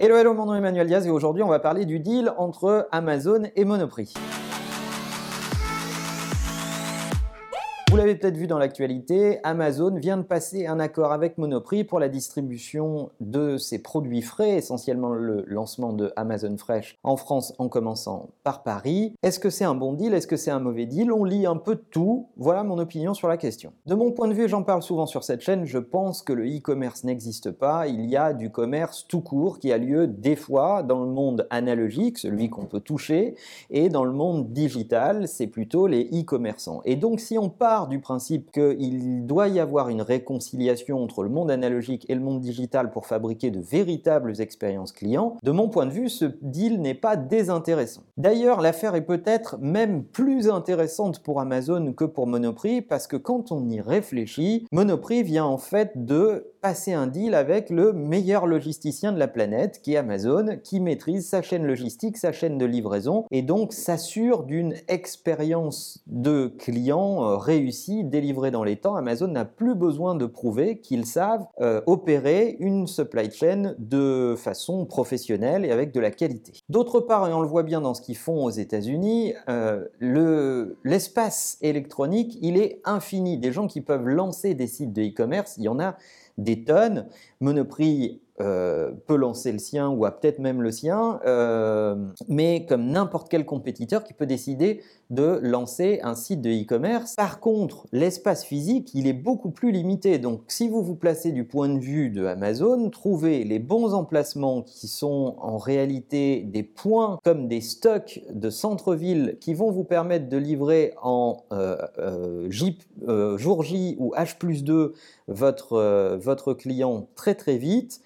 Hello, hello, mon nom est Emmanuel Diaz et aujourd'hui on va parler du deal entre Amazon et Monoprix. Vous l'avez peut-être vu dans l'actualité, Amazon vient de passer un accord avec Monoprix pour la distribution de ses produits frais, essentiellement le lancement de Amazon Fresh en France en commençant par Paris. Est-ce que c'est un bon deal? Est-ce que c'est un mauvais deal? On lit un peu tout. Voilà mon opinion sur la question. De mon point de vue, j'en parle souvent sur cette chaîne, je pense que le e-commerce n'existe pas. Il y a du commerce tout court qui a lieu des fois dans le monde analogique, celui qu'on peut toucher, et dans le monde digital, c'est plutôt les e-commerçants. Et donc si on part du principe qu'il doit y avoir une réconciliation entre le monde analogique et le monde digital pour fabriquer de véritables expériences clients, de mon point de vue, ce deal n'est pas désintéressant. D'ailleurs, l'affaire est peut-être même plus intéressante pour Amazon que pour Monoprix parce que quand on y réfléchit, Monoprix vient en fait de passer un deal avec le meilleur logisticien de la planète, qui est Amazon, qui maîtrise sa chaîne logistique, sa chaîne de livraison, et donc s'assure d'une expérience de client euh, réussie, délivrée dans les temps. Amazon n'a plus besoin de prouver qu'ils savent euh, opérer une supply chain de façon professionnelle et avec de la qualité. D'autre part, et on le voit bien dans ce qu'ils font aux États-Unis, euh, l'espace électronique, il est infini. Des gens qui peuvent lancer des sites de e-commerce, il y en a des tonnes. Monoprix euh, peut lancer le sien ou a peut-être même le sien, euh, mais comme n'importe quel compétiteur qui peut décider de lancer un site de e-commerce. Par contre, l'espace physique, il est beaucoup plus limité. Donc si vous vous placez du point de vue de Amazon, trouvez les bons emplacements qui sont en réalité des points comme des stocks de centre-ville qui vont vous permettre de livrer en euh, jour J ou H plus 2 votre, votre client très très vite.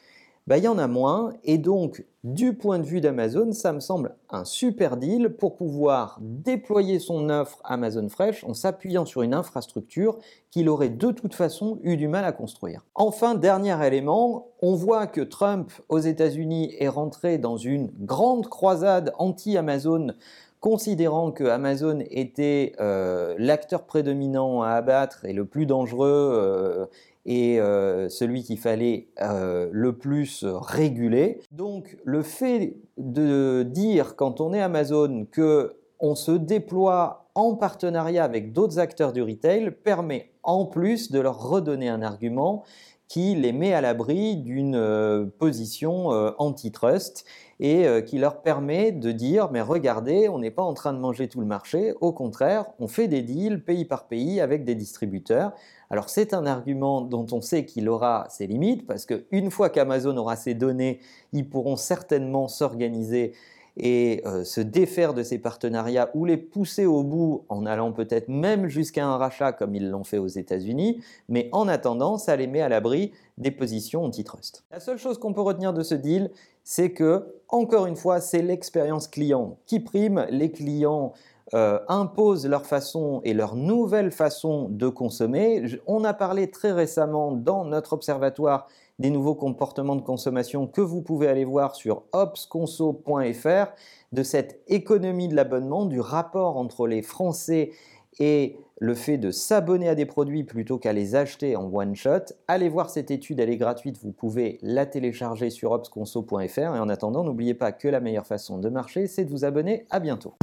Bah, il y en a moins. Et donc, du point de vue d'Amazon, ça me semble un super deal pour pouvoir déployer son offre Amazon Fresh en s'appuyant sur une infrastructure qu'il aurait de toute façon eu du mal à construire. Enfin, dernier élément, on voit que Trump aux États-Unis est rentré dans une grande croisade anti-Amazon considérant que Amazon était euh, l'acteur prédominant à abattre et le plus dangereux euh, et euh, celui qu'il fallait le plus réguler. Donc le fait de dire quand on est Amazon que on se déploie en partenariat avec d'autres acteurs du retail permet en plus de leur redonner un argument qui les met à l'abri d'une euh, position euh, antitrust et euh, qui leur permet de dire mais regardez, on n'est pas en train de manger tout le marché, au contraire, on fait des deals pays par pays avec des distributeurs. Alors c'est un argument dont on sait qu'il aura ses limites parce qu'une fois qu'Amazon aura ses données, ils pourront certainement s'organiser et euh, se défaire de ces partenariats ou les pousser au bout en allant peut-être même jusqu'à un rachat comme ils l'ont fait aux États-Unis, mais en attendant, ça les met à l'abri des positions antitrust. La seule chose qu'on peut retenir de ce deal, c'est que, encore une fois, c'est l'expérience client qui prime. Les clients euh, imposent leur façon et leur nouvelle façon de consommer. On a parlé très récemment dans notre observatoire des nouveaux comportements de consommation que vous pouvez aller voir sur opsconso.fr, de cette économie de l'abonnement, du rapport entre les Français et le fait de s'abonner à des produits plutôt qu'à les acheter en one shot. Allez voir cette étude, elle est gratuite, vous pouvez la télécharger sur opsconso.fr et en attendant, n'oubliez pas que la meilleure façon de marcher, c'est de vous abonner. À bientôt.